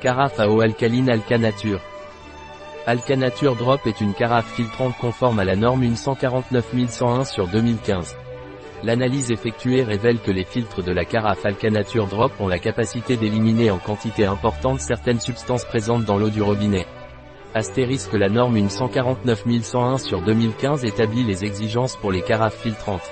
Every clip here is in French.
Carafe à eau alcaline Alcanature. Alcanature Drop est une carafe filtrante conforme à la norme 149101 sur 2015. L'analyse effectuée révèle que les filtres de la carafe Alcanature Drop ont la capacité d'éliminer en quantité importante certaines substances présentes dans l'eau du robinet. Astérisque la norme 149101 sur 2015 établit les exigences pour les carafes filtrantes.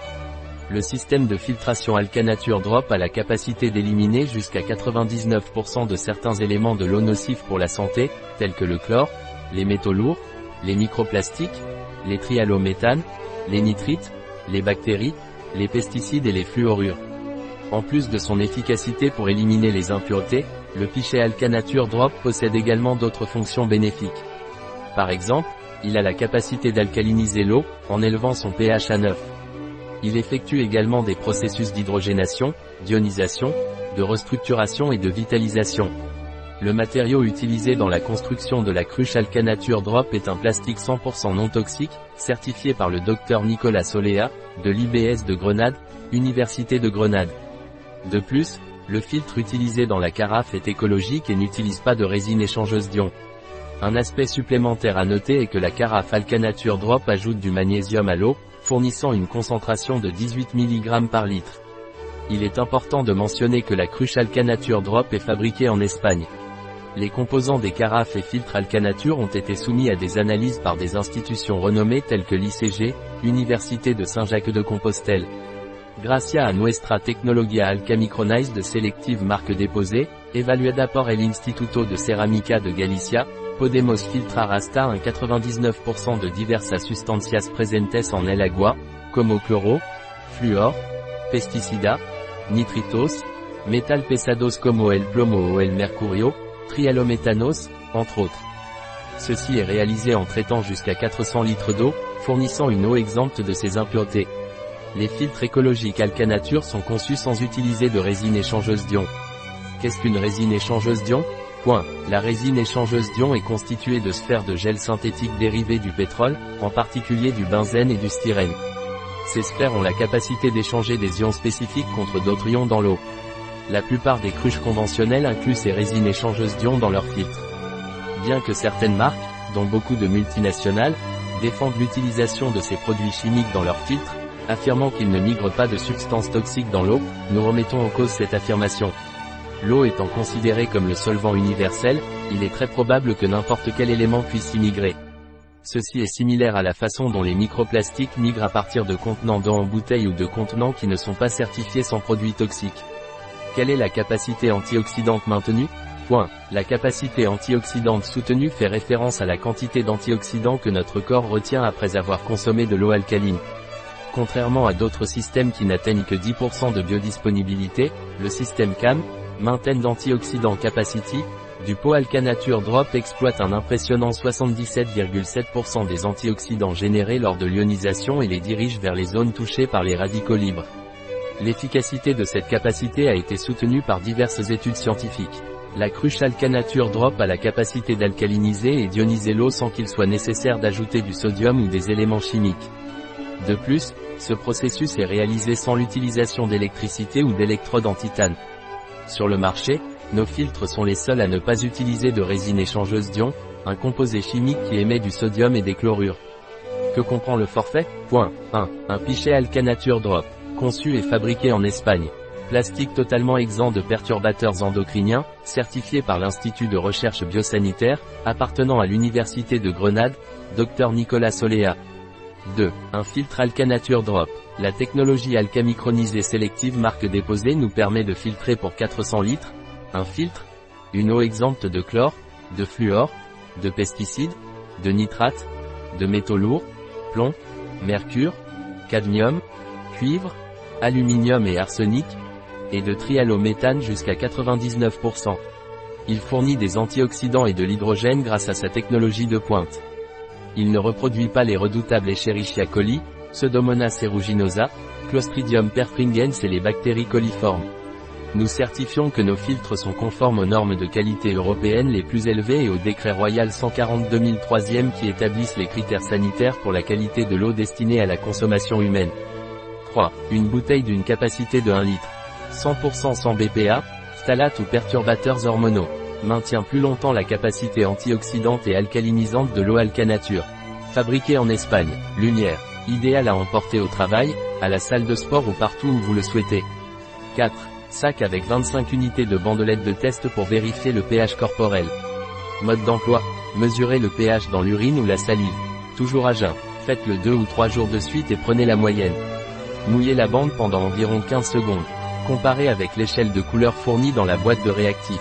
Le système de filtration Alcanature Drop a la capacité d'éliminer jusqu'à 99% de certains éléments de l'eau nocifs pour la santé, tels que le chlore, les métaux lourds, les microplastiques, les trialométhanes, les nitrites, les bactéries, les pesticides et les fluorures. En plus de son efficacité pour éliminer les impuretés, le pichet Alcanature Drop possède également d'autres fonctions bénéfiques. Par exemple, il a la capacité d'alcaliniser l'eau, en élevant son pH à 9. Il effectue également des processus d'hydrogénation, d'ionisation, de restructuration et de vitalisation. Le matériau utilisé dans la construction de la cruche Alcanature Drop est un plastique 100% non toxique, certifié par le docteur Nicolas Soléa, de l'IBS de Grenade, Université de Grenade. De plus, le filtre utilisé dans la carafe est écologique et n'utilise pas de résine échangeuse d'ion. Un aspect supplémentaire à noter est que la carafe Alcanature Drop ajoute du magnésium à l'eau, fournissant une concentration de 18 mg par litre. Il est important de mentionner que la cruche Alcanature Drop est fabriquée en Espagne. Les composants des carafes et filtres Alcanature ont été soumis à des analyses par des institutions renommées telles que l'ICG, Université de Saint-Jacques-de-Compostelle. Gracia a nuestra tecnologia alcamicronized selective marque déposée, evaluada por el Instituto de Ceramica de Galicia, Podemos filtrar hasta un 99% de diversas sustancias presentes en el agua, como cloro, fluor, pesticida, nitritos, metal pesados como el plomo o el mercurio, trialométhanos, entre autres. Ceci est réalisé en traitant jusqu'à 400 litres d'eau, fournissant une eau exempte de ces impuretés. Les filtres écologiques Alcanature sont conçus sans utiliser de résine échangeuse d'ion. Qu'est-ce qu'une résine échangeuse d'ion? Point. La résine échangeuse d'ion est constituée de sphères de gel synthétique dérivées du pétrole, en particulier du benzène et du styrène. Ces sphères ont la capacité d'échanger des ions spécifiques contre d'autres ions dans l'eau. La plupart des cruches conventionnelles incluent ces résines échangeuses d'ions dans leurs filtres. Bien que certaines marques, dont beaucoup de multinationales, défendent l'utilisation de ces produits chimiques dans leurs filtres, affirmant qu'ils ne migrent pas de substances toxiques dans l'eau, nous remettons en cause cette affirmation. L'eau étant considérée comme le solvant universel, il est très probable que n'importe quel élément puisse y migrer. Ceci est similaire à la façon dont les microplastiques migrent à partir de contenants d'eau en bouteille ou de contenants qui ne sont pas certifiés sans produits toxiques. Quelle est la capacité antioxydante maintenue? Point. La capacité antioxydante soutenue fait référence à la quantité d'antioxydants que notre corps retient après avoir consommé de l'eau alcaline. Contrairement à d'autres systèmes qui n'atteignent que 10% de biodisponibilité, le système CAM, Maintain d'Antioxydant Capacity, du pot Alcanature Drop exploite un impressionnant 77,7% des antioxydants générés lors de l'ionisation et les dirige vers les zones touchées par les radicaux libres. L'efficacité de cette capacité a été soutenue par diverses études scientifiques. La cruche Alcanature Drop a la capacité d'alcaliniser et d'ioniser l'eau sans qu'il soit nécessaire d'ajouter du sodium ou des éléments chimiques. De plus, ce processus est réalisé sans l'utilisation d'électricité ou d'électrodes en titane. Sur le marché, nos filtres sont les seuls à ne pas utiliser de résine échangeuse d'ion, un composé chimique qui émet du sodium et des chlorures. Que comprend le forfait? Point 1. Un pichet Alcanature Drop conçu et fabriqué en Espagne. Plastique totalement exempt de perturbateurs endocriniens, certifié par l'Institut de recherche biosanitaire, appartenant à l'Université de Grenade, Dr Nicolas Soléa. 2. Un filtre Alcanature Drop. La technologie alcamicronisée sélective marque déposée nous permet de filtrer pour 400 litres, un filtre, une eau exempte de chlore, de fluor, de pesticides, de nitrates, de métaux lourds, plomb, mercure, cadmium, cuivre, aluminium et arsenic, et de trialométhane jusqu'à 99%. Il fournit des antioxydants et de l'hydrogène grâce à sa technologie de pointe. Il ne reproduit pas les redoutables Escherichia coli, Pseudomonas aeruginosa, Clostridium perfringens et les bactéries coliformes. Nous certifions que nos filtres sont conformes aux normes de qualité européennes les plus élevées et au décret royal 140 2003 qui établissent les critères sanitaires pour la qualité de l'eau destinée à la consommation humaine. 3. Une bouteille d'une capacité de 1 litre. 100% sans BPA, phtalate ou perturbateurs hormonaux. Maintient plus longtemps la capacité antioxydante et alcalinisante de l'eau Alcanature. Fabriqué en Espagne, Lumière. Idéal à emporter au travail, à la salle de sport ou partout où vous le souhaitez. 4. Sac avec 25 unités de bandelettes de test pour vérifier le pH corporel. Mode d'emploi. Mesurez le pH dans l'urine ou la salive. Toujours à jeun. Faites-le 2 ou 3 jours de suite et prenez la moyenne. Mouillez la bande pendant environ 15 secondes. Comparez avec l'échelle de couleur fournie dans la boîte de réactif.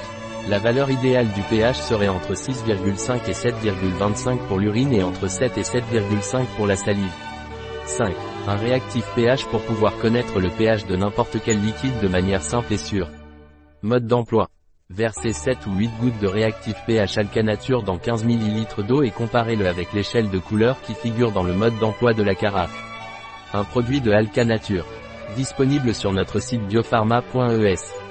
La valeur idéale du pH serait entre 6,5 et 7,25 pour l'urine et entre 7 et 7,5 pour la salive. 5. Un réactif pH pour pouvoir connaître le pH de n'importe quel liquide de manière simple et sûre. Mode d'emploi. Versez 7 ou 8 gouttes de réactif pH Alcanature dans 15 ml d'eau et comparez-le avec l'échelle de couleur qui figure dans le mode d'emploi de la carafe. Un produit de Alcanature. Disponible sur notre site biopharma.es.